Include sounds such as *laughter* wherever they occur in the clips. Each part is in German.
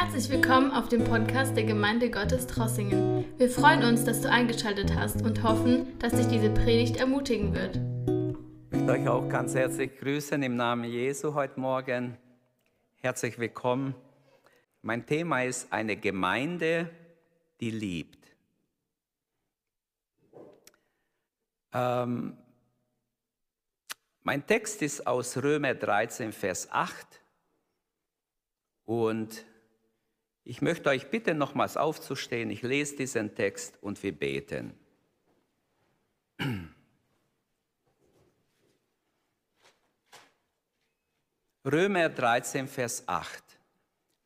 Herzlich willkommen auf dem Podcast der Gemeinde Gottes Trossingen. Wir freuen uns, dass du eingeschaltet hast und hoffen, dass dich diese Predigt ermutigen wird. Ich möchte euch auch ganz herzlich grüßen im Namen Jesu heute Morgen. Herzlich willkommen. Mein Thema ist eine Gemeinde, die liebt. Ähm, mein Text ist aus Römer 13, Vers 8. Und ich möchte euch bitten, nochmals aufzustehen. Ich lese diesen Text und wir beten. Römer 13, Vers 8.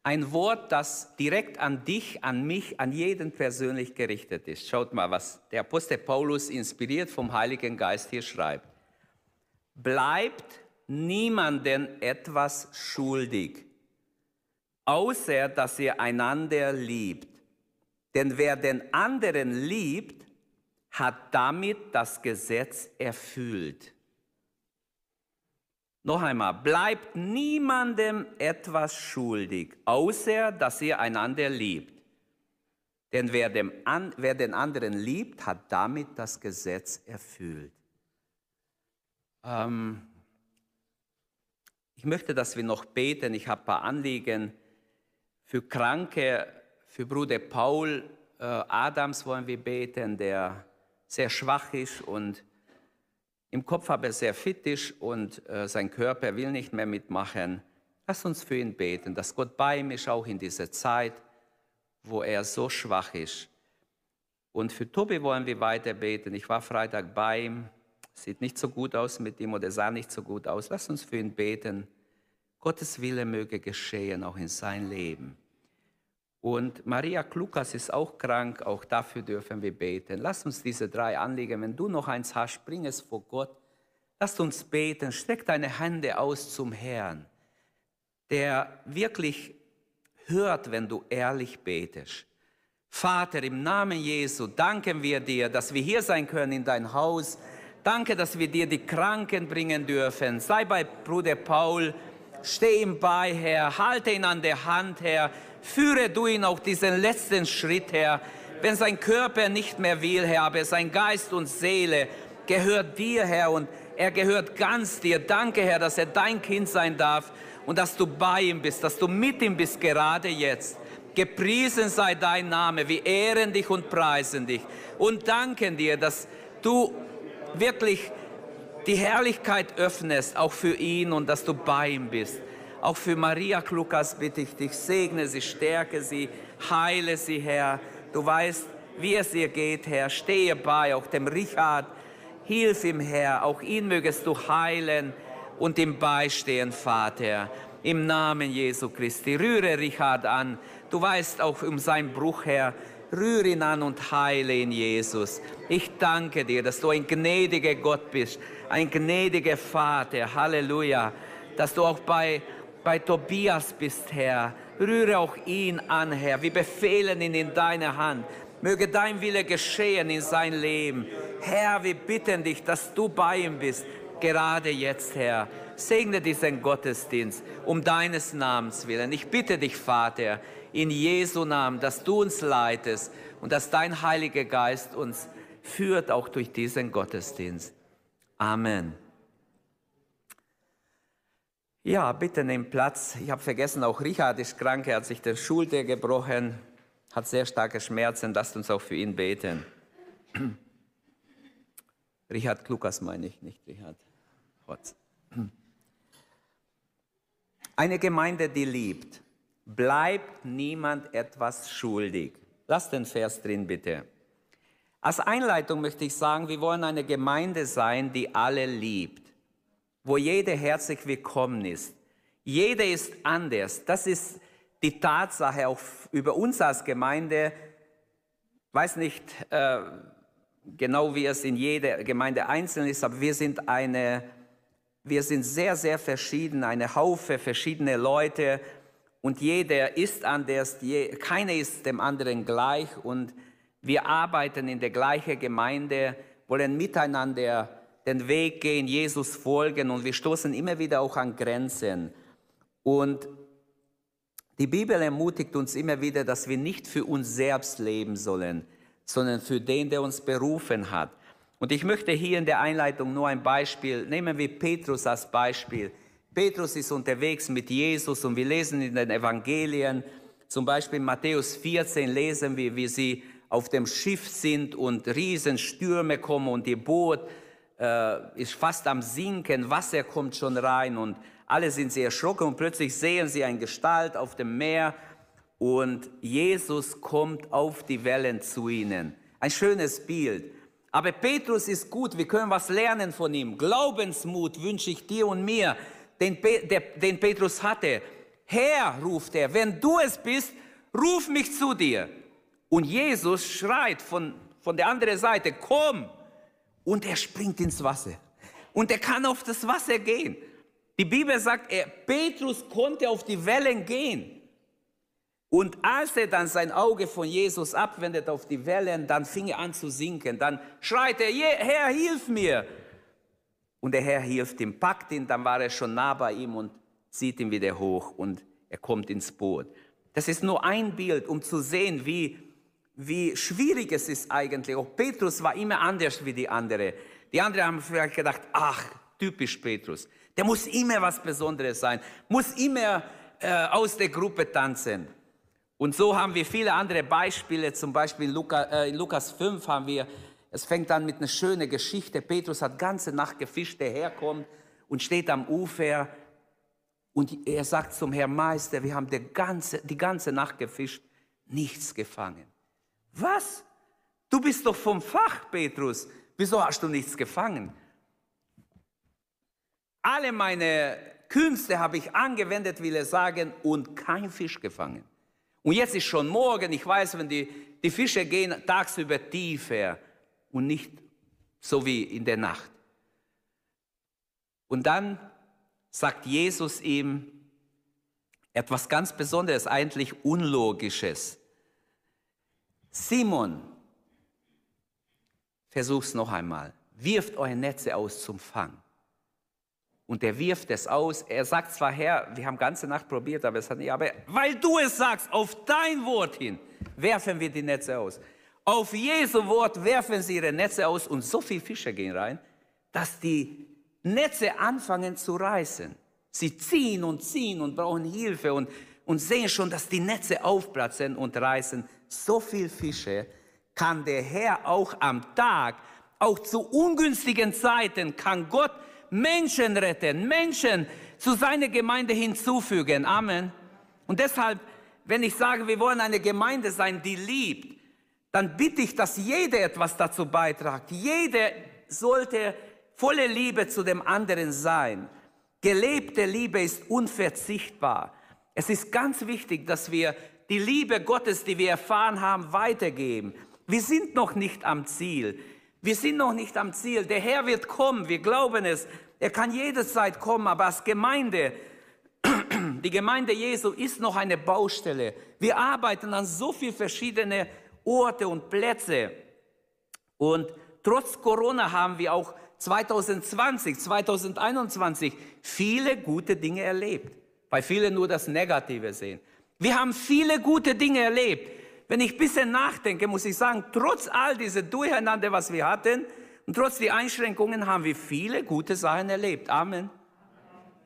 Ein Wort, das direkt an dich, an mich, an jeden persönlich gerichtet ist. Schaut mal, was der Apostel Paulus inspiriert vom Heiligen Geist hier schreibt. Bleibt niemanden etwas schuldig außer dass ihr einander liebt. Denn wer den anderen liebt, hat damit das Gesetz erfüllt. Noch einmal, bleibt niemandem etwas schuldig, außer dass ihr einander liebt. Denn wer, dem an, wer den anderen liebt, hat damit das Gesetz erfüllt. Ähm, ich möchte, dass wir noch beten. Ich habe ein paar Anliegen. Für Kranke, für Bruder Paul äh, Adams wollen wir beten, der sehr schwach ist und im Kopf aber sehr fit ist und äh, sein Körper will nicht mehr mitmachen. Lass uns für ihn beten, dass Gott bei ihm ist, auch in dieser Zeit, wo er so schwach ist. Und für Tobi wollen wir weiter beten. Ich war Freitag bei ihm, sieht nicht so gut aus mit ihm oder sah nicht so gut aus. Lass uns für ihn beten. Gottes Wille möge geschehen, auch in sein Leben. Und Maria Klukas ist auch krank, auch dafür dürfen wir beten. Lass uns diese drei Anliegen, wenn du noch eins hast, bring es vor Gott. Lass uns beten, streck deine Hände aus zum Herrn, der wirklich hört, wenn du ehrlich betest. Vater, im Namen Jesu danken wir dir, dass wir hier sein können in dein Haus. Danke, dass wir dir die Kranken bringen dürfen. Sei bei Bruder Paul, steh ihm bei, Herr, halte ihn an der Hand, Herr Führe du ihn auch diesen letzten Schritt, Herr. Wenn sein Körper nicht mehr will, Herr, aber sein Geist und Seele gehört dir, Herr, und er gehört ganz dir. Danke, Herr, dass er dein Kind sein darf und dass du bei ihm bist, dass du mit ihm bist, gerade jetzt. Gepriesen sei dein Name, wir ehren dich und preisen dich und danken dir, dass du wirklich die Herrlichkeit öffnest, auch für ihn und dass du bei ihm bist. Auch für Maria Klukas bitte ich dich, segne sie, stärke sie, heile sie, Herr. Du weißt, wie es ihr geht, Herr. Stehe bei, auch dem Richard. Hilf ihm, Herr. Auch ihn mögest du heilen und ihm beistehen, Vater. Im Namen Jesu Christi. Rühre Richard an. Du weißt auch um seinen Bruch, Herr. Rühre ihn an und heile ihn, Jesus. Ich danke dir, dass du ein gnädiger Gott bist, ein gnädiger Vater. Halleluja. Dass du auch bei bei Tobias bist, Herr. Rühre auch ihn an, Herr. Wir befehlen ihn in deine Hand. Möge dein Wille geschehen in sein Leben. Herr, wir bitten dich, dass du bei ihm bist, gerade jetzt, Herr. Segne diesen Gottesdienst um deines Namens willen. Ich bitte dich, Vater, in Jesu Namen, dass du uns leitest und dass dein Heiliger Geist uns führt, auch durch diesen Gottesdienst. Amen. Ja, bitte nehmt Platz. Ich habe vergessen, auch Richard ist krank, er hat sich die Schulter gebrochen, hat sehr starke Schmerzen. Lasst uns auch für ihn beten. *clears throat* Richard Klukas meine ich, nicht Richard. *clears throat* Eine Gemeinde, die liebt, bleibt niemand etwas schuldig. Lass den Vers drin, bitte. Als Einleitung möchte ich sagen, wir wollen eine Gemeinde sein, die alle liebt wo jeder herzlich willkommen ist. Jeder ist anders. Das ist die Tatsache auch über uns als Gemeinde. Weiß nicht äh, genau, wie es in jeder Gemeinde einzeln ist, aber wir sind eine, wir sind sehr, sehr verschieden, eine Haufe verschiedene Leute und jeder ist anders, keiner ist dem anderen gleich und wir arbeiten in der gleichen Gemeinde, wollen miteinander den Weg gehen, Jesus folgen und wir stoßen immer wieder auch an Grenzen. Und Die Bibel ermutigt uns immer wieder, dass wir nicht für uns selbst leben sollen, sondern für den, der uns berufen hat. Und ich möchte hier in der Einleitung nur ein Beispiel, nehmen wir Petrus als Beispiel. Petrus ist unterwegs mit Jesus und wir lesen in den Evangelien, zum Beispiel in Matthäus 14 lesen wir, wie sie auf dem Schiff sind und Riesenstürme kommen und ihr Boot äh, ist fast am Sinken, Wasser kommt schon rein und alle sind sehr erschrocken und plötzlich sehen sie eine Gestalt auf dem Meer und Jesus kommt auf die Wellen zu ihnen. Ein schönes Bild. Aber Petrus ist gut, wir können was lernen von ihm. Glaubensmut wünsche ich dir und mir, den, der, den Petrus hatte. Herr, ruft er, wenn du es bist, ruf mich zu dir. Und Jesus schreit von, von der anderen Seite, komm. Und er springt ins Wasser. Und er kann auf das Wasser gehen. Die Bibel sagt, er, Petrus konnte auf die Wellen gehen. Und als er dann sein Auge von Jesus abwendet auf die Wellen, dann fing er an zu sinken. Dann schreit er, Herr, hilf mir. Und der Herr hilft ihm, packt ihn, dann war er schon nah bei ihm und zieht ihn wieder hoch und er kommt ins Boot. Das ist nur ein Bild, um zu sehen, wie wie schwierig es ist eigentlich. Auch Petrus war immer anders wie die anderen. Die anderen haben vielleicht gedacht, ach, typisch Petrus. Der muss immer was Besonderes sein, muss immer äh, aus der Gruppe tanzen. Und so haben wir viele andere Beispiele, zum Beispiel in, Luca, äh, in Lukas 5 haben wir, es fängt an mit einer schönen Geschichte. Petrus hat ganze Nacht gefischt, der Herr kommt und steht am Ufer und er sagt zum Herrn Meister, wir haben die ganze, die ganze Nacht gefischt, nichts gefangen. Was? Du bist doch vom Fach, Petrus. Wieso hast du nichts gefangen? Alle meine Künste habe ich angewendet, will er sagen, und kein Fisch gefangen. Und jetzt ist schon morgen, ich weiß, wenn die, die Fische gehen tagsüber tiefer und nicht so wie in der Nacht. Und dann sagt Jesus ihm etwas ganz Besonderes, eigentlich Unlogisches. Simon, versuch's noch einmal. Wirft eure Netze aus zum Fang. Und er wirft es aus. Er sagt zwar, Herr, wir haben ganze Nacht probiert, aber es hat nicht. Aber weil du es sagst, auf dein Wort hin, werfen wir die Netze aus. Auf Jesu Wort werfen sie ihre Netze aus und so viele Fische gehen rein, dass die Netze anfangen zu reißen. Sie ziehen und ziehen und brauchen Hilfe und, und sehen schon, dass die Netze aufplatzen und reißen so viel Fische, kann der Herr auch am Tag, auch zu ungünstigen Zeiten, kann Gott Menschen retten, Menschen zu seiner Gemeinde hinzufügen. Amen. Und deshalb, wenn ich sage, wir wollen eine Gemeinde sein, die liebt, dann bitte ich, dass jeder etwas dazu beitragt. Jeder sollte volle Liebe zu dem anderen sein. Gelebte Liebe ist unverzichtbar. Es ist ganz wichtig, dass wir die Liebe Gottes, die wir erfahren haben, weitergeben. Wir sind noch nicht am Ziel. Wir sind noch nicht am Ziel. Der Herr wird kommen, wir glauben es. Er kann jederzeit kommen, aber als Gemeinde, die Gemeinde Jesu ist noch eine Baustelle. Wir arbeiten an so vielen verschiedenen Orte und Plätze. Und trotz Corona haben wir auch 2020, 2021 viele gute Dinge erlebt, weil viele nur das Negative sehen. Wir haben viele gute Dinge erlebt. Wenn ich ein bisschen nachdenke, muss ich sagen, trotz all dieser Durcheinander, was wir hatten, und trotz der Einschränkungen haben wir viele gute Sachen erlebt. Amen.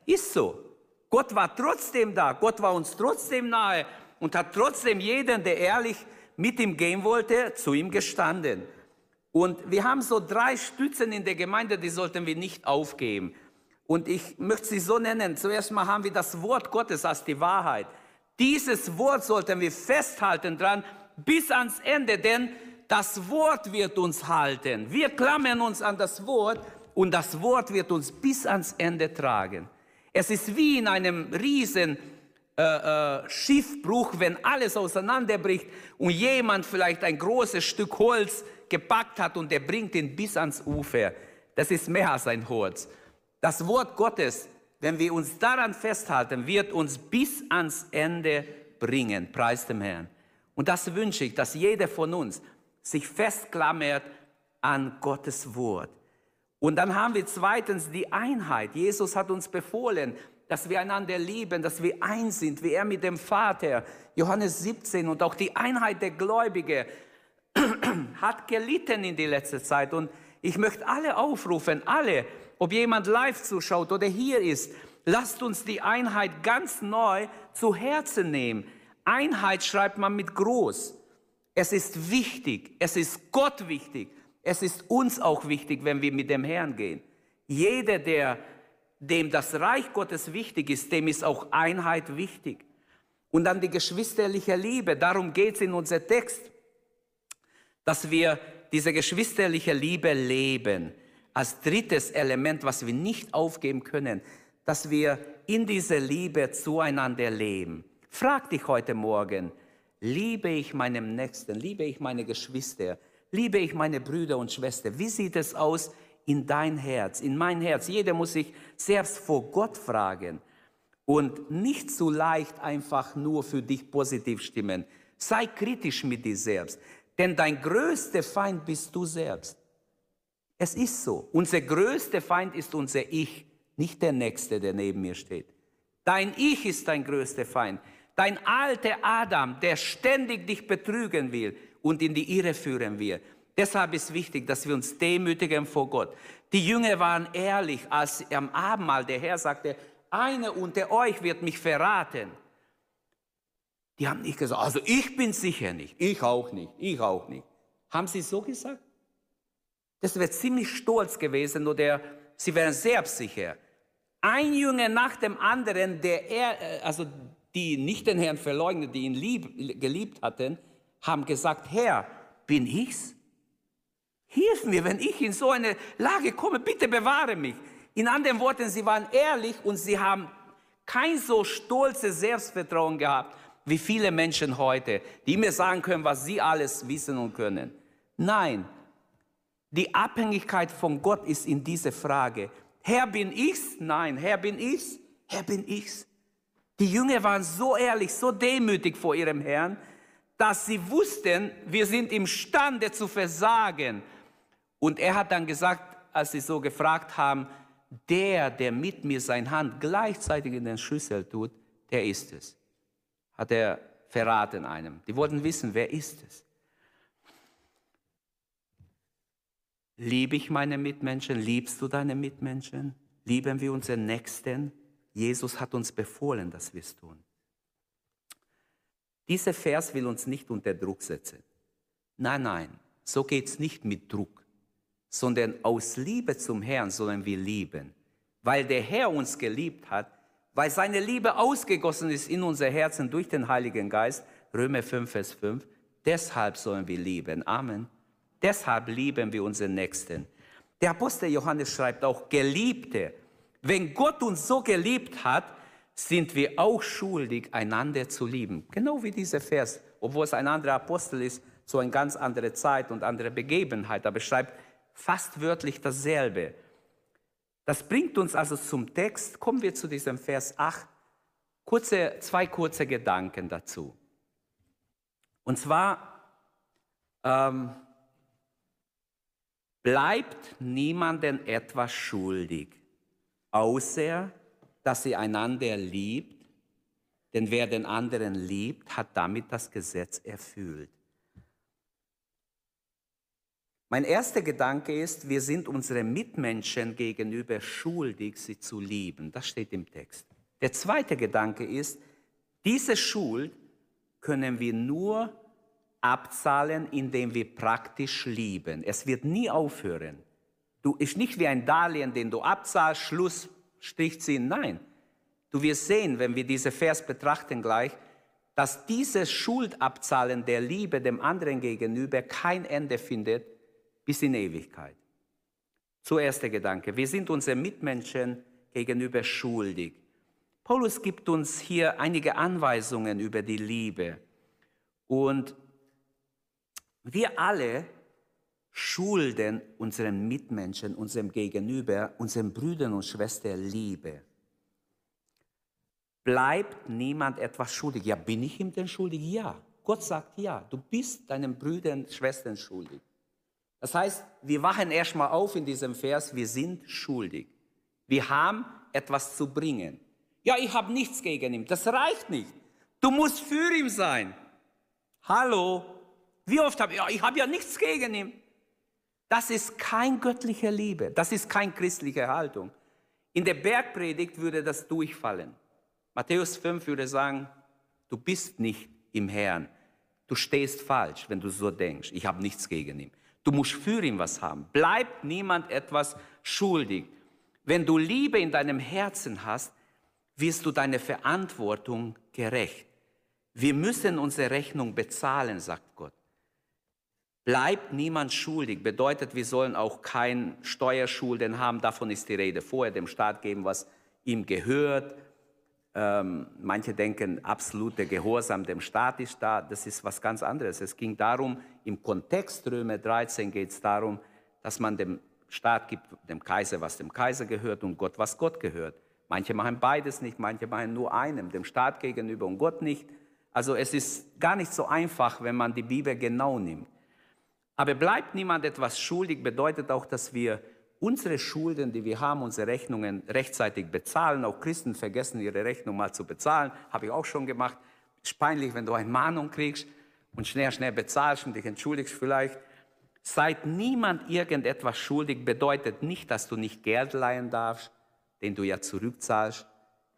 Ist so. Gott war trotzdem da. Gott war uns trotzdem nahe und hat trotzdem jeden, der ehrlich mit ihm gehen wollte, zu ihm gestanden. Und wir haben so drei Stützen in der Gemeinde, die sollten wir nicht aufgeben. Und ich möchte sie so nennen. Zuerst mal haben wir das Wort Gottes als die Wahrheit. Dieses Wort sollten wir festhalten dran bis ans Ende, denn das Wort wird uns halten. Wir klammern uns an das Wort und das Wort wird uns bis ans Ende tragen. Es ist wie in einem riesen äh, äh, Schiffbruch, wenn alles auseinanderbricht und jemand vielleicht ein großes Stück Holz gepackt hat und der bringt ihn bis ans Ufer. Das ist mehr als ein Holz. Das Wort Gottes wenn wir uns daran festhalten, wird uns bis ans Ende bringen. Preis dem Herrn. Und das wünsche ich, dass jeder von uns sich festklammert an Gottes Wort. Und dann haben wir zweitens die Einheit. Jesus hat uns befohlen, dass wir einander lieben, dass wir eins sind, wie er mit dem Vater. Johannes 17 und auch die Einheit der Gläubigen *clears throat* hat gelitten in die letzte Zeit. Und ich möchte alle aufrufen, alle, ob jemand live zuschaut oder hier ist, lasst uns die Einheit ganz neu zu Herzen nehmen. Einheit schreibt man mit groß. Es ist wichtig, es ist Gott wichtig, es ist uns auch wichtig, wenn wir mit dem Herrn gehen. Jeder, der, dem das Reich Gottes wichtig ist, dem ist auch Einheit wichtig. Und dann die geschwisterliche Liebe, darum geht es in unserem Text, dass wir diese geschwisterliche Liebe leben. Als drittes Element, was wir nicht aufgeben können, dass wir in dieser Liebe zueinander leben. Frag dich heute Morgen, liebe ich meinem Nächsten, liebe ich meine Geschwister, liebe ich meine Brüder und Schwestern? Wie sieht es aus in dein Herz, in mein Herz? Jeder muss sich selbst vor Gott fragen und nicht so leicht einfach nur für dich positiv stimmen. Sei kritisch mit dir selbst, denn dein größter Feind bist du selbst. Es ist so. Unser größter Feind ist unser Ich, nicht der Nächste, der neben mir steht. Dein Ich ist dein größter Feind. Dein alter Adam, der ständig dich betrügen will und in die Irre führen will. Deshalb ist wichtig, dass wir uns demütigen vor Gott. Die Jünger waren ehrlich, als am Abendmahl der Herr sagte, einer unter euch wird mich verraten. Die haben nicht gesagt, also ich bin sicher nicht, ich auch nicht, ich auch nicht. Haben sie so gesagt? Das wäre ziemlich stolz gewesen oder sie wären selbstsicher. Ein Jünger nach dem anderen, der er, also die nicht den Herrn verleugnet, die ihn lieb, geliebt hatten, haben gesagt, Herr, bin ich's? Hilf mir, wenn ich in so eine Lage komme, bitte bewahre mich. In anderen Worten, sie waren ehrlich und sie haben kein so stolzes Selbstvertrauen gehabt wie viele Menschen heute, die mir sagen können, was sie alles wissen und können. Nein, die Abhängigkeit von Gott ist in dieser Frage. Herr, bin ich's? Nein, Herr, bin ich's? Herr, bin ich's? Die Jünger waren so ehrlich, so demütig vor ihrem Herrn, dass sie wussten, wir sind imstande zu versagen. Und er hat dann gesagt, als sie so gefragt haben, der, der mit mir seine Hand gleichzeitig in den Schüssel tut, der ist es. Hat er verraten einem. Die wollten wissen, wer ist es. Liebe ich meine Mitmenschen? Liebst du deine Mitmenschen? Lieben wir unseren Nächsten? Jesus hat uns befohlen, dass wir es tun. Dieser Vers will uns nicht unter Druck setzen. Nein, nein, so geht es nicht mit Druck, sondern aus Liebe zum Herrn sollen wir lieben. Weil der Herr uns geliebt hat, weil seine Liebe ausgegossen ist in unser Herzen durch den Heiligen Geist, Römer 5, Vers 5, deshalb sollen wir lieben. Amen. Deshalb lieben wir unseren Nächsten. Der Apostel Johannes schreibt auch, Geliebte, wenn Gott uns so geliebt hat, sind wir auch schuldig, einander zu lieben. Genau wie dieser Vers, obwohl es ein anderer Apostel ist, so eine ganz andere Zeit und andere Begebenheit, aber schreibt fast wörtlich dasselbe. Das bringt uns also zum Text. Kommen wir zu diesem Vers 8. Kurze, zwei kurze Gedanken dazu. Und zwar ähm, bleibt niemandem etwas schuldig außer dass sie einander liebt, denn wer den anderen liebt, hat damit das Gesetz erfüllt. Mein erster Gedanke ist, wir sind unseren Mitmenschen gegenüber schuldig, sie zu lieben. Das steht im Text. Der zweite Gedanke ist, diese Schuld können wir nur abzahlen, indem wir praktisch lieben. Es wird nie aufhören. Du ist nicht wie ein Darlehen, den du abzahlst, Schluss, Strich ziehen. Nein. Du wirst sehen, wenn wir diese Vers betrachten gleich, dass dieses Schuldabzahlen der Liebe dem anderen gegenüber kein Ende findet bis in Ewigkeit. Zuerst der Gedanke, wir sind unseren Mitmenschen gegenüber schuldig. Paulus gibt uns hier einige Anweisungen über die Liebe. Und wir alle schulden unseren Mitmenschen, unserem Gegenüber, unseren Brüdern und Schwestern Liebe. Bleibt niemand etwas schuldig? Ja, bin ich ihm denn schuldig? Ja. Gott sagt ja, du bist deinen Brüdern und Schwestern schuldig. Das heißt, wir wachen erstmal auf in diesem Vers, wir sind schuldig. Wir haben etwas zu bringen. Ja, ich habe nichts gegen ihn. Das reicht nicht. Du musst für ihn sein. Hallo? Wie oft habe ich, ja, ich habe ja nichts gegen ihn. Das ist kein göttliche Liebe. Das ist keine christliche Haltung. In der Bergpredigt würde das durchfallen. Matthäus 5 würde sagen, du bist nicht im Herrn. Du stehst falsch, wenn du so denkst. Ich habe nichts gegen ihn. Du musst für ihn was haben. Bleibt niemand etwas schuldig. Wenn du Liebe in deinem Herzen hast, wirst du deine Verantwortung gerecht. Wir müssen unsere Rechnung bezahlen, sagt Gott. Bleibt niemand schuldig, bedeutet, wir sollen auch kein Steuerschulden haben, davon ist die Rede. Vorher dem Staat geben, was ihm gehört. Ähm, manche denken, absoluter Gehorsam dem Staat ist da. Das ist was ganz anderes. Es ging darum, im Kontext Römer 13 geht es darum, dass man dem Staat gibt, dem Kaiser, was dem Kaiser gehört und Gott, was Gott gehört. Manche machen beides nicht, manche machen nur einem, dem Staat gegenüber und Gott nicht. Also es ist gar nicht so einfach, wenn man die Bibel genau nimmt. Aber bleibt niemand etwas schuldig, bedeutet auch, dass wir unsere Schulden, die wir haben, unsere Rechnungen rechtzeitig bezahlen. Auch Christen vergessen ihre Rechnung mal zu bezahlen. Habe ich auch schon gemacht. Ist peinlich, wenn du eine Mahnung kriegst und schnell, schnell bezahlst und dich entschuldigst vielleicht. Seid niemand irgendetwas schuldig, bedeutet nicht, dass du nicht Geld leihen darfst, den du ja zurückzahlst.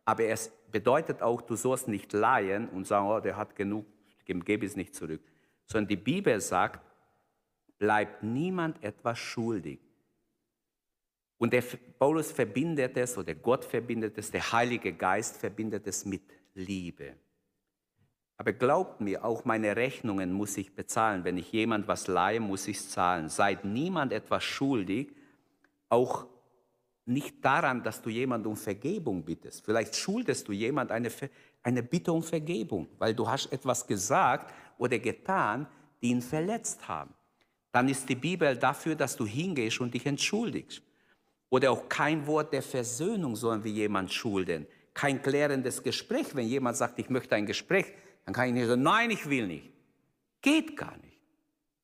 Aber es bedeutet auch, du sollst nicht leihen und sagen, oh, der hat genug, gebe es nicht zurück. Sondern die Bibel sagt, bleibt niemand etwas schuldig. Und der Paulus verbindet es, oder Gott verbindet es, der Heilige Geist verbindet es mit Liebe. Aber glaubt mir, auch meine Rechnungen muss ich bezahlen. Wenn ich jemand was leihe, muss ich es zahlen. Seid niemand etwas schuldig, auch nicht daran, dass du jemand um Vergebung bittest. Vielleicht schuldest du jemand eine, eine Bitte um Vergebung, weil du hast etwas gesagt oder getan, die ihn verletzt haben dann ist die Bibel dafür, dass du hingehst und dich entschuldigst. Oder auch kein Wort der Versöhnung sollen wir jemand schulden. Kein klärendes Gespräch. Wenn jemand sagt, ich möchte ein Gespräch, dann kann ich nicht sagen, nein, ich will nicht. Geht gar nicht.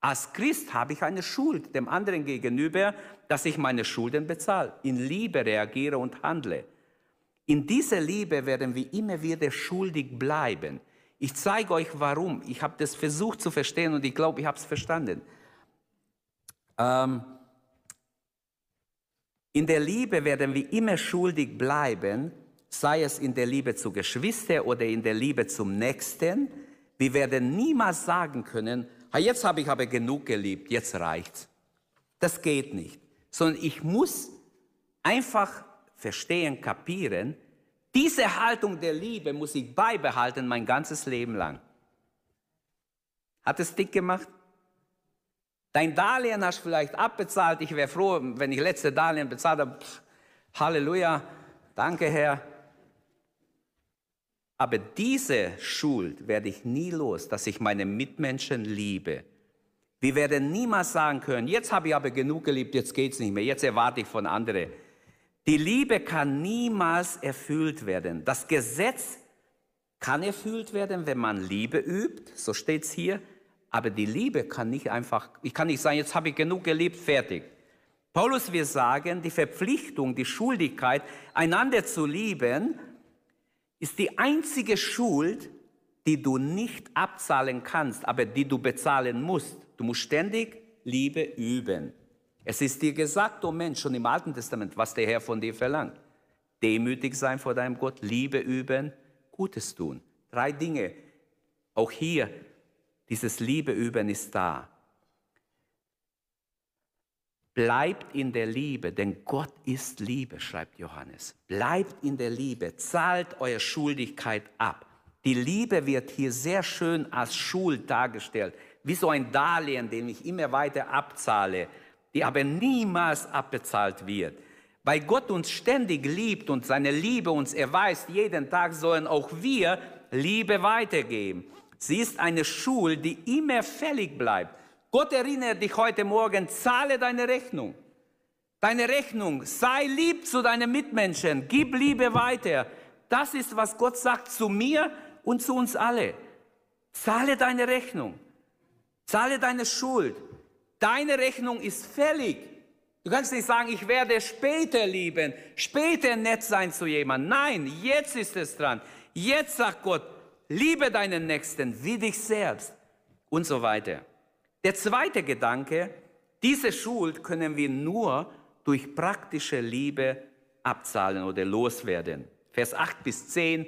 Als Christ habe ich eine Schuld dem anderen gegenüber, dass ich meine Schulden bezahle, in Liebe reagiere und handle. In dieser Liebe werden wir immer wieder schuldig bleiben. Ich zeige euch warum. Ich habe das versucht zu verstehen und ich glaube, ich habe es verstanden. Ähm, in der Liebe werden wir immer schuldig bleiben, sei es in der Liebe zu Geschwistern oder in der Liebe zum Nächsten. Wir werden niemals sagen können, jetzt habe ich aber genug geliebt, jetzt reicht's. Das geht nicht. Sondern ich muss einfach verstehen, kapieren, diese Haltung der Liebe muss ich beibehalten mein ganzes Leben lang. Hat es dick gemacht? Dein Darlehen hast du vielleicht abbezahlt. Ich wäre froh, wenn ich letzte Darlehen bezahlt habe. Halleluja, danke Herr. Aber diese Schuld werde ich nie los, dass ich meine Mitmenschen liebe. Wir werden niemals sagen können, jetzt habe ich aber genug geliebt, jetzt geht es nicht mehr, jetzt erwarte ich von anderen. Die Liebe kann niemals erfüllt werden. Das Gesetz kann erfüllt werden, wenn man Liebe übt, so steht es hier, aber die Liebe kann nicht einfach, ich kann nicht sagen, jetzt habe ich genug geliebt, fertig. Paulus will sagen, die Verpflichtung, die Schuldigkeit, einander zu lieben, ist die einzige Schuld, die du nicht abzahlen kannst, aber die du bezahlen musst. Du musst ständig Liebe üben. Es ist dir gesagt, o oh Mensch, schon im Alten Testament, was der Herr von dir verlangt. Demütig sein vor deinem Gott, Liebe üben, Gutes tun. Drei Dinge. Auch hier dieses Liebeüben ist da. Bleibt in der Liebe, denn Gott ist Liebe, schreibt Johannes. Bleibt in der Liebe, zahlt eure Schuldigkeit ab. Die Liebe wird hier sehr schön als Schuld dargestellt, wie so ein Darlehen, den ich immer weiter abzahle, die aber niemals abbezahlt wird. Weil Gott uns ständig liebt und seine Liebe uns erweist, jeden Tag sollen auch wir Liebe weitergeben. Sie ist eine Schuld, die immer fällig bleibt. Gott erinnert dich heute Morgen, zahle deine Rechnung. Deine Rechnung, sei lieb zu deinen Mitmenschen, gib Liebe weiter. Das ist, was Gott sagt zu mir und zu uns alle. Zahle deine Rechnung. Zahle deine Schuld. Deine Rechnung ist fällig. Du kannst nicht sagen, ich werde später lieben, später nett sein zu jemandem. Nein, jetzt ist es dran. Jetzt sagt Gott, liebe deinen Nächsten wie dich selbst und so weiter. Der zweite Gedanke, diese Schuld können wir nur durch praktische Liebe abzahlen oder loswerden. Vers 8 bis 10,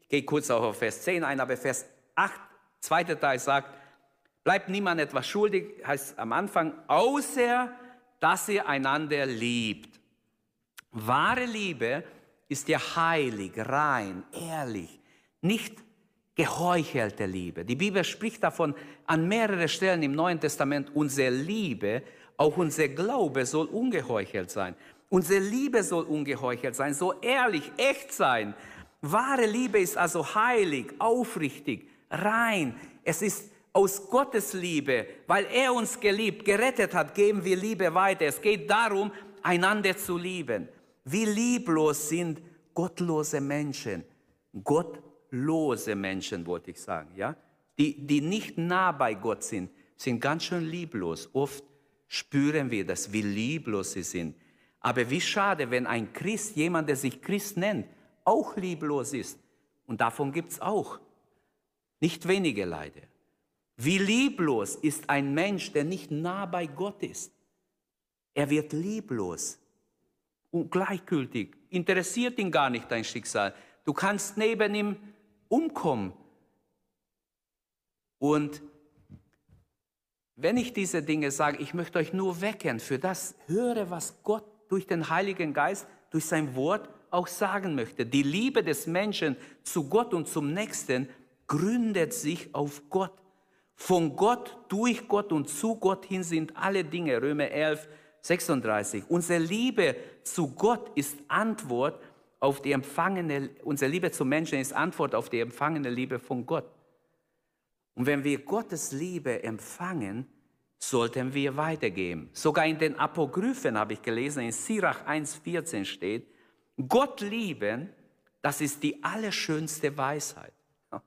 ich gehe kurz auch auf Vers 10 ein, aber Vers 8, zweiter Teil sagt, bleibt niemand etwas schuldig, heißt am Anfang, außer dass ihr einander liebt. Wahre Liebe ist ja heilig, rein, ehrlich, nicht geheuchelte Liebe. Die Bibel spricht davon an mehreren Stellen im Neuen Testament, unsere Liebe, auch unser Glaube soll ungeheuchelt sein. Unsere Liebe soll ungeheuchelt sein, so ehrlich, echt sein. Wahre Liebe ist also heilig, aufrichtig, rein. Es ist aus Gottes Liebe, weil er uns geliebt, gerettet hat, geben wir Liebe weiter. Es geht darum, einander zu lieben. Wie lieblos sind gottlose Menschen, gottlose Menschen, wollte ich sagen, ja? Die, die nicht nah bei Gott sind, sind ganz schön lieblos. Oft spüren wir das, wie lieblos sie sind. Aber wie schade, wenn ein Christ, jemand, der sich Christ nennt, auch lieblos ist. Und davon gibt es auch nicht wenige Leide. Wie lieblos ist ein Mensch, der nicht nah bei Gott ist. Er wird lieblos und gleichgültig. Interessiert ihn gar nicht dein Schicksal. Du kannst neben ihm umkommen. Und wenn ich diese Dinge sage, ich möchte euch nur wecken für das, höre, was Gott durch den Heiligen Geist, durch sein Wort auch sagen möchte. Die Liebe des Menschen zu Gott und zum Nächsten gründet sich auf Gott. Von Gott, durch Gott und zu Gott hin sind alle Dinge. Römer 11, 36. Unsere Liebe zu Gott ist Antwort auf die empfangene, unsere Liebe zu Menschen ist Antwort auf die empfangene Liebe von Gott. Und wenn wir Gottes Liebe empfangen, sollten wir weitergeben. Sogar in den Apokryphen habe ich gelesen, in Sirach 1,14 steht, Gott lieben, das ist die allerschönste Weisheit. *laughs*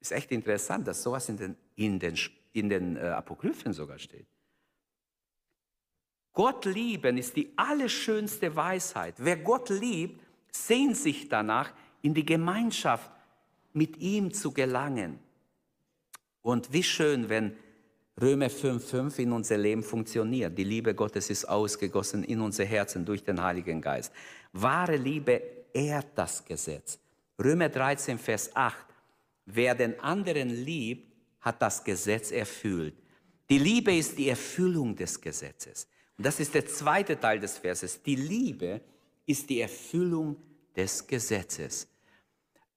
Ist echt interessant, dass sowas in den in den, in den äh, Apokryphen sogar steht. Gott lieben ist die allerschönste Weisheit. Wer Gott liebt, sehnt sich danach, in die Gemeinschaft mit ihm zu gelangen. Und wie schön, wenn Römer 5,5 in unser Leben funktioniert. Die Liebe Gottes ist ausgegossen in unser Herzen durch den Heiligen Geist. Wahre Liebe ehrt das Gesetz. Römer 13, Vers 8. Wer den anderen liebt, hat das Gesetz erfüllt. Die Liebe ist die Erfüllung des Gesetzes. Und das ist der zweite Teil des Verses. Die Liebe ist die Erfüllung des Gesetzes.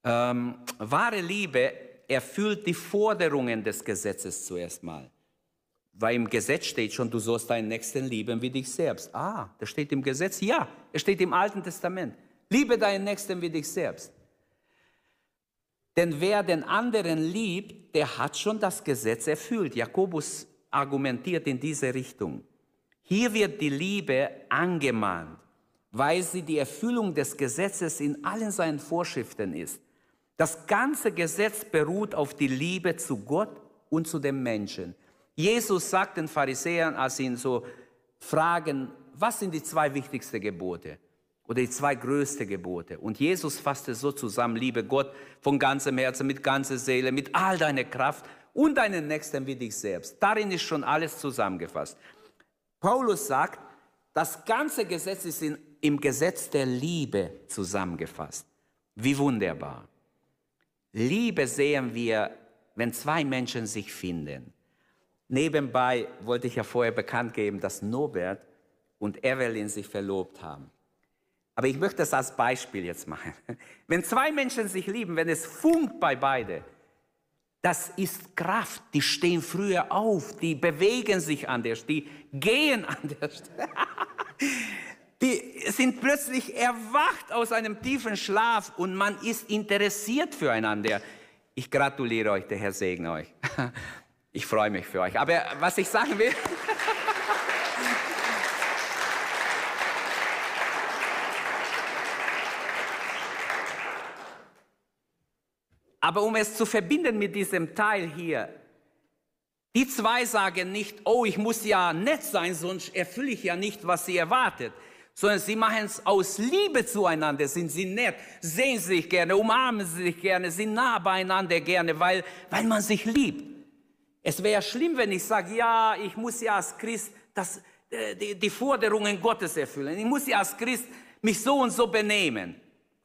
Ähm, wahre Liebe erfüllt die Forderungen des Gesetzes zuerst mal. Weil im Gesetz steht schon, du sollst deinen Nächsten lieben wie dich selbst. Ah, das steht im Gesetz? Ja, es steht im Alten Testament. Liebe deinen Nächsten wie dich selbst. Denn wer den anderen liebt, der hat schon das Gesetz erfüllt. Jakobus argumentiert in diese Richtung. Hier wird die Liebe angemahnt, weil sie die Erfüllung des Gesetzes in allen seinen Vorschriften ist. Das ganze Gesetz beruht auf die Liebe zu Gott und zu dem Menschen. Jesus sagt den Pharisäern, als sie ihn so fragen, was sind die zwei wichtigsten Gebote? oder die zwei größten Gebote. Und Jesus fasste so zusammen, liebe Gott von ganzem Herzen, mit ganzer Seele, mit all deiner Kraft und deinen Nächsten wie dich selbst. Darin ist schon alles zusammengefasst. Paulus sagt, das ganze Gesetz ist in, im Gesetz der Liebe zusammengefasst. Wie wunderbar. Liebe sehen wir, wenn zwei Menschen sich finden. Nebenbei wollte ich ja vorher bekannt geben, dass Norbert und Evelyn sich verlobt haben. Aber ich möchte das als Beispiel jetzt machen. *laughs* Wenn zwei Menschen sich lieben, wenn es funkt bei beide, das ist Kraft. Die stehen früher auf, die bewegen sich anders, die gehen *laughs* anders. Die sind plötzlich erwacht aus einem tiefen Schlaf und man ist interessiert füreinander. Ich gratuliere euch, der Herr segne euch. *laughs* Ich freue mich für euch. Aber was ich sagen will, *laughs* Aber um es zu verbinden mit diesem Teil hier, Die zwei sagen nicht, oh, ich muss ja nett sein, sonst erfülle ich ja nicht, was sie erwartet. Sondern sie machen es aus Liebe zueinander, sind sie nett, sehen sich gerne, umarmen sich gerne, sind nah beieinander gerne, weil, weil man sich liebt. Es wäre schlimm, wenn ich sage, ja, ich muss ja als Christ das, äh, die, die Forderungen Gottes erfüllen. Ich muss ja als Christ mich so und so benehmen.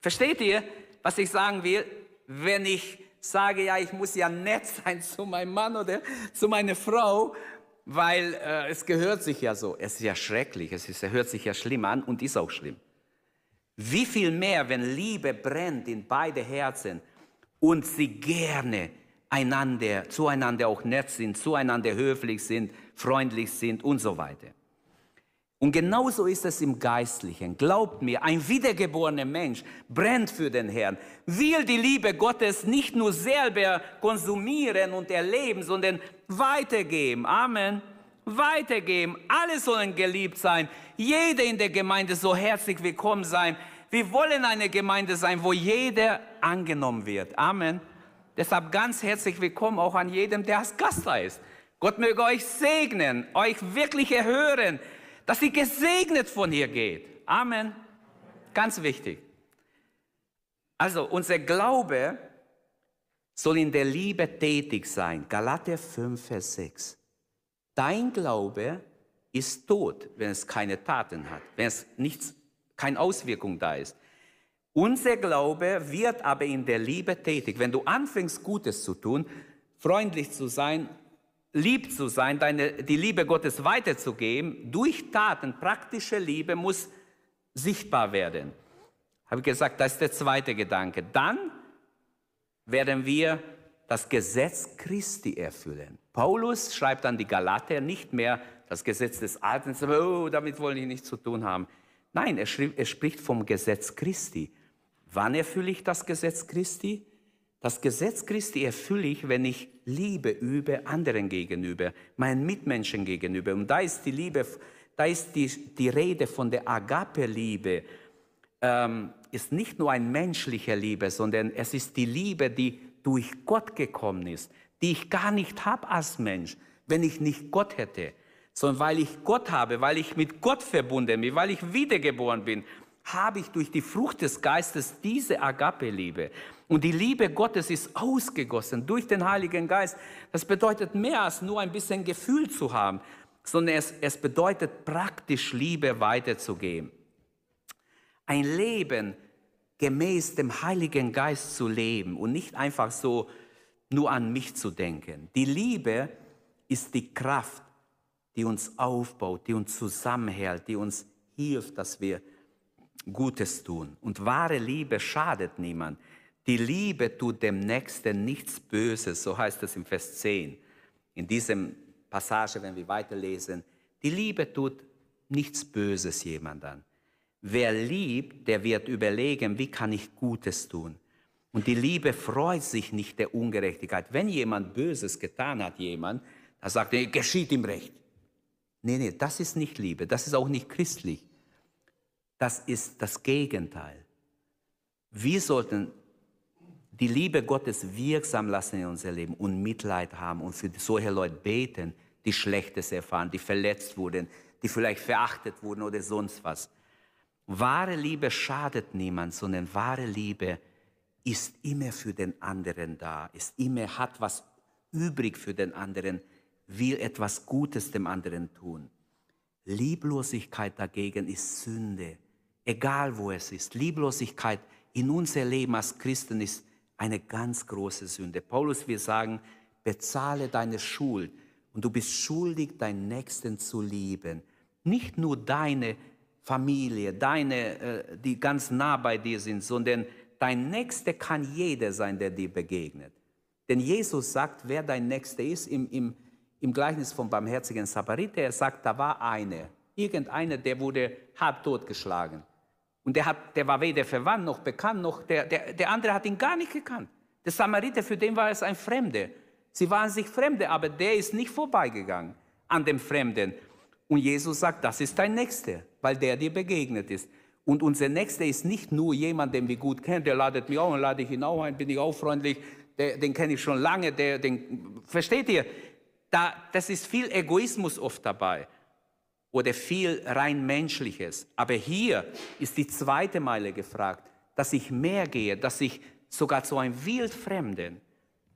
Versteht ihr, was ich sagen will? Wenn ich sage, ja, ich muss ja nett *laughs* sein zu meinem Mann oder zu meiner Frau, weil äh, es gehört sich ja so. Es ist ja schrecklich, es ist, hört sich ja schlimm an und ist auch schlimm. Wie viel mehr, wenn Liebe brennt in beide Herzen und sie gerne einander, zueinander auch nett sind, zueinander höflich sind, freundlich sind und so weiter. Und genauso ist es im Geistlichen. Glaubt mir, ein wiedergeborener Mensch brennt für den Herrn, will die Liebe Gottes nicht nur selber konsumieren und erleben, sondern weitergeben. Amen. Weitergeben. Alle sollen geliebt sein. Jeder in der Gemeinde soll herzlich willkommen sein. Wir wollen eine Gemeinde sein, wo jeder angenommen wird. Amen. Deshalb ganz herzlich willkommen auch an jedem, der als Gast da ist. Gott möge euch segnen, euch wirklich erhören, dass ihr gesegnet von hier geht. Amen. Ganz wichtig. Also unser Glaube soll in der Liebe tätig sein. Galater 5, Vers 6. Dein Glaube ist tot, wenn es keine Taten hat, wenn es nichts, keine Auswirkung da ist. Unser Glaube wird aber in der Liebe tätig. Wenn du anfängst, Gutes zu tun, freundlich zu sein, lieb zu sein, deine, die Liebe Gottes weiterzugeben, durch Taten, praktische Liebe muss sichtbar werden. Habe ich gesagt, das ist der zweite Gedanke. Dann werden wir das Gesetz Christi erfüllen. Paulus schreibt an die Galater nicht mehr das Gesetz des Alten, oh, damit wollen die nichts zu tun haben. Nein, er, schrieb, er spricht vom Gesetz Christi. Wann erfülle ich das Gesetz Christi? Das Gesetz Christi erfülle ich, wenn ich Liebe übe anderen gegenüber, meinen Mitmenschen gegenüber. Und da ist die Liebe, da ist die, die Rede von der Agape-Liebe. Ähm, ist nicht nur ein menschlicher Liebe, sondern es ist die Liebe, die durch Gott gekommen ist, die ich gar nicht habe als Mensch, wenn ich nicht Gott hätte, sondern weil ich Gott habe, weil ich mit Gott verbunden bin, weil ich wiedergeboren bin, habe ich durch die Frucht des Geistes diese Agape-Liebe. Und die Liebe Gottes ist ausgegossen durch den Heiligen Geist. Das bedeutet mehr als nur ein bisschen Gefühl zu haben, sondern es, es bedeutet praktisch Liebe weiterzugeben. Ein Leben gemäß dem Heiligen Geist zu leben und nicht einfach so nur an mich zu denken. Die Liebe ist die Kraft, die uns aufbaut, die uns zusammenhält, die uns hilft, dass wir Gutes tun. Und wahre Liebe schadet niemand. Die Liebe tut dem Nächsten nichts Böses, so heißt es im Vers 10. In diesem Passage, wenn wir weiterlesen, die Liebe tut nichts Böses jemand an. Wer liebt, der wird überlegen, wie kann ich Gutes tun. Und die Liebe freut sich nicht der Ungerechtigkeit. Wenn jemand Böses getan hat, jemand, dann sagt er, geschieht ihm recht. Nee, nee, das ist nicht Liebe, das ist auch nicht christlich. Das ist das Gegenteil. Wir sollten die Liebe Gottes wirksam lassen in unser Leben und Mitleid haben und für solche Leute beten, die Schlechtes erfahren, die verletzt wurden, die vielleicht verachtet wurden oder sonst was. Wahre Liebe schadet niemand, sondern wahre Liebe ist immer für den anderen da, ist immer, hat was übrig für den anderen, will etwas Gutes dem anderen tun. Lieblosigkeit dagegen ist Sünde, egal wo es ist. Lieblosigkeit in unser Leben als Christen ist eine ganz große Sünde. Paulus will sagen, bezahle deine Schuld und du bist schuldig, deinen Nächsten zu lieben. Nicht nur deine Familie, deine, äh, die ganz nah bei dir sind, sondern dein Nächster kann jeder sein, der dir begegnet. Denn Jesus sagt, wer dein Nächster ist, im, im, im Gleichnis vom barmherzigen Samariter, er sagt, da war einer, irgendeiner, der wurde halb totgeschlagen. Und der, hat, der war weder verwandt noch bekannt, noch der, der, der andere hat ihn gar nicht gekannt. Der Samariter, für den war es ein Fremder. Sie waren sich Fremde, aber der ist nicht vorbeigegangen an dem Fremden. Und Jesus sagt, das ist dein Nächster, weil der dir begegnet ist. Und unser Nächster ist nicht nur jemand, den wir gut kennen, der ladet mich auch und lade ich ihn auch ein, bin ich auch freundlich, der, den kenne ich schon lange, der, den, versteht ihr? Da, das ist viel Egoismus oft dabei oder viel rein menschliches. Aber hier ist die zweite Meile gefragt, dass ich mehr gehe, dass ich sogar zu einem Wildfremden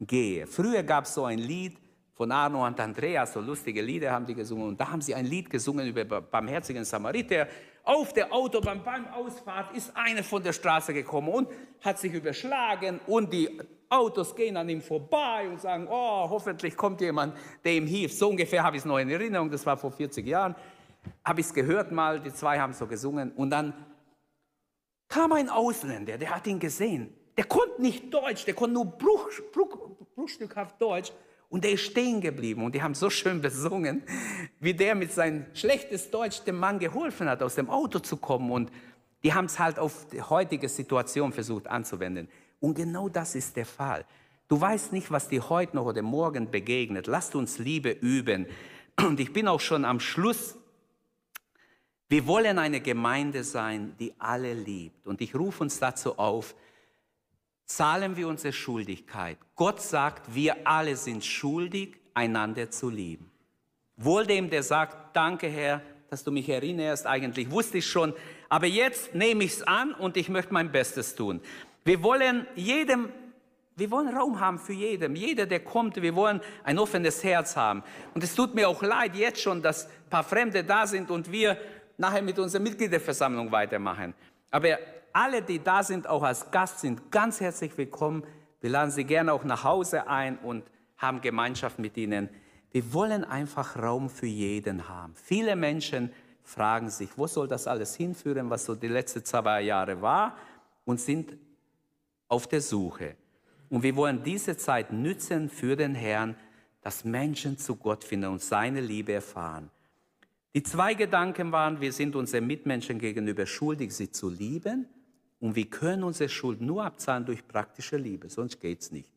gehe. Früher gab es so ein Lied von Arno und Andrea, so lustige Lieder haben die gesungen. Und da haben sie ein Lied gesungen über barmherzigen Samariter. Auf der Autobahn beim Ausfahrt ist einer von der Straße gekommen und hat sich überschlagen und die Autos gehen an ihm vorbei und sagen, oh, hoffentlich kommt jemand, der ihm hilft. So ungefähr habe ich es noch in Erinnerung, das war vor 40 Jahren. Habe ich es gehört mal, die zwei haben so gesungen. Und dann kam ein Ausländer, der hat ihn gesehen. Der konnte nicht Deutsch, der konnte nur Bruch, Bruch, bruchstückhaft Deutsch. Und der ist stehen geblieben und die haben so schön besungen, wie der mit seinem schlechtes Deutsch dem Mann geholfen hat, aus dem Auto zu kommen. Und die haben es halt auf die heutige Situation versucht anzuwenden. Und genau das ist der Fall. Du weißt nicht, was dir heute noch oder morgen begegnet. Lasst uns Liebe üben. Und ich bin auch schon am Schluss. Wir wollen eine Gemeinde sein, die alle liebt. Und ich rufe uns dazu auf, zahlen wir unsere Schuldigkeit. Gott sagt, wir alle sind schuldig, einander zu lieben. Wohl dem, der sagt, danke Herr, dass du mich erinnerst, eigentlich wusste ich schon, aber jetzt nehme ich es an und ich möchte mein Bestes tun. Wir wollen jedem, wir wollen Raum haben für jedem, jeder, der kommt, wir wollen ein offenes Herz haben. Und es tut mir auch leid jetzt schon, dass ein paar Fremde da sind und wir nachher mit unserer Mitgliederversammlung weitermachen. Aber alle, die da sind, auch als Gast, sind ganz herzlich willkommen. Wir laden Sie gerne auch nach Hause ein und haben Gemeinschaft mit Ihnen. Wir wollen einfach Raum für jeden haben. Viele Menschen fragen sich, wo soll das alles hinführen, was so die letzten zwei Jahre war, und sind auf der Suche. Und wir wollen diese Zeit nützen für den Herrn, dass Menschen zu Gott finden und seine Liebe erfahren. Die zwei Gedanken waren, wir sind unseren Mitmenschen gegenüber schuldig, sie zu lieben. Und wir können unsere Schuld nur abzahlen durch praktische Liebe, sonst geht es nicht.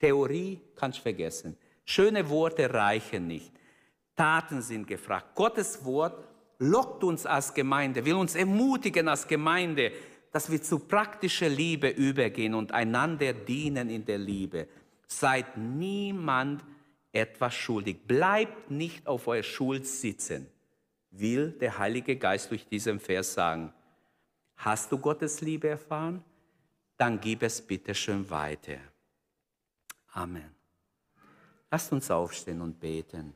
Theorie kannst du vergessen. Schöne Worte reichen nicht. Taten sind gefragt. Gottes Wort lockt uns als Gemeinde, will uns ermutigen als Gemeinde, dass wir zu praktischer Liebe übergehen und einander dienen in der Liebe. Seid niemand etwas schuldig. Bleibt nicht auf eurer Schuld sitzen, will der Heilige Geist durch diesen Vers sagen. Hast du Gottes Liebe erfahren? Dann gib es bitte schön weiter. Amen. Lasst uns aufstehen und beten.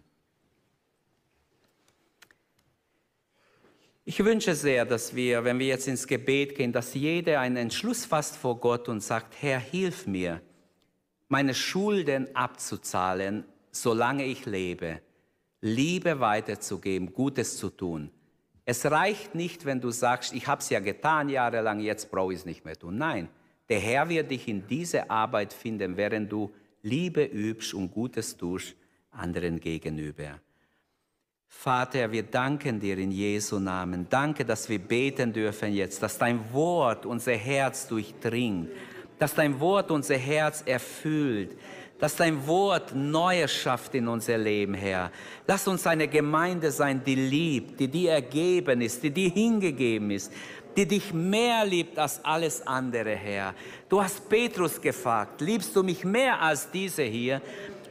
Ich wünsche sehr, dass wir, wenn wir jetzt ins Gebet gehen, dass jeder einen Entschluss fasst vor Gott und sagt, Herr, hilf mir, meine Schulden abzuzahlen, solange ich lebe, Liebe weiterzugeben, Gutes zu tun. Es reicht nicht, wenn du sagst, ich habe es ja getan jahrelang, jetzt brauche ich es nicht mehr tun. Nein, der Herr wird dich in diese Arbeit finden, während du Liebe übst und Gutes tust anderen gegenüber. Vater, wir danken dir in Jesu Namen. Danke, dass wir beten dürfen jetzt, dass dein Wort unser Herz durchdringt, dass dein Wort unser Herz erfüllt, dass dein Wort Neues schafft in unser Leben, Herr. Lass uns eine Gemeinde sein, die liebt, die dir ergeben ist, die dir hingegeben ist, die dich mehr liebt als alles andere, Herr. Du hast Petrus gefragt, liebst du mich mehr als diese hier?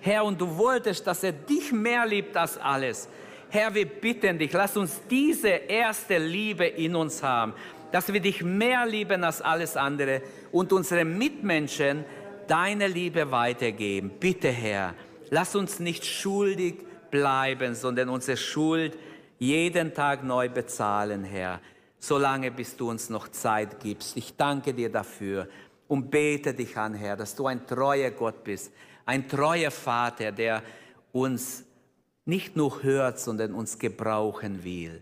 Herr, und du wolltest, dass er dich mehr liebt als alles. Herr, wir bitten dich, lass uns diese erste Liebe in uns haben, dass wir dich mehr lieben als alles andere und unsere Mitmenschen deine Liebe weitergeben. Bitte, Herr, lass uns nicht schuldig bleiben, sondern unsere Schuld jeden Tag neu bezahlen, Herr, solange bis du uns noch Zeit gibst. Ich danke dir dafür und bete dich an, Herr, dass du ein treuer Gott bist, ein treuer Vater, der uns nicht nur hört, sondern uns gebrauchen will.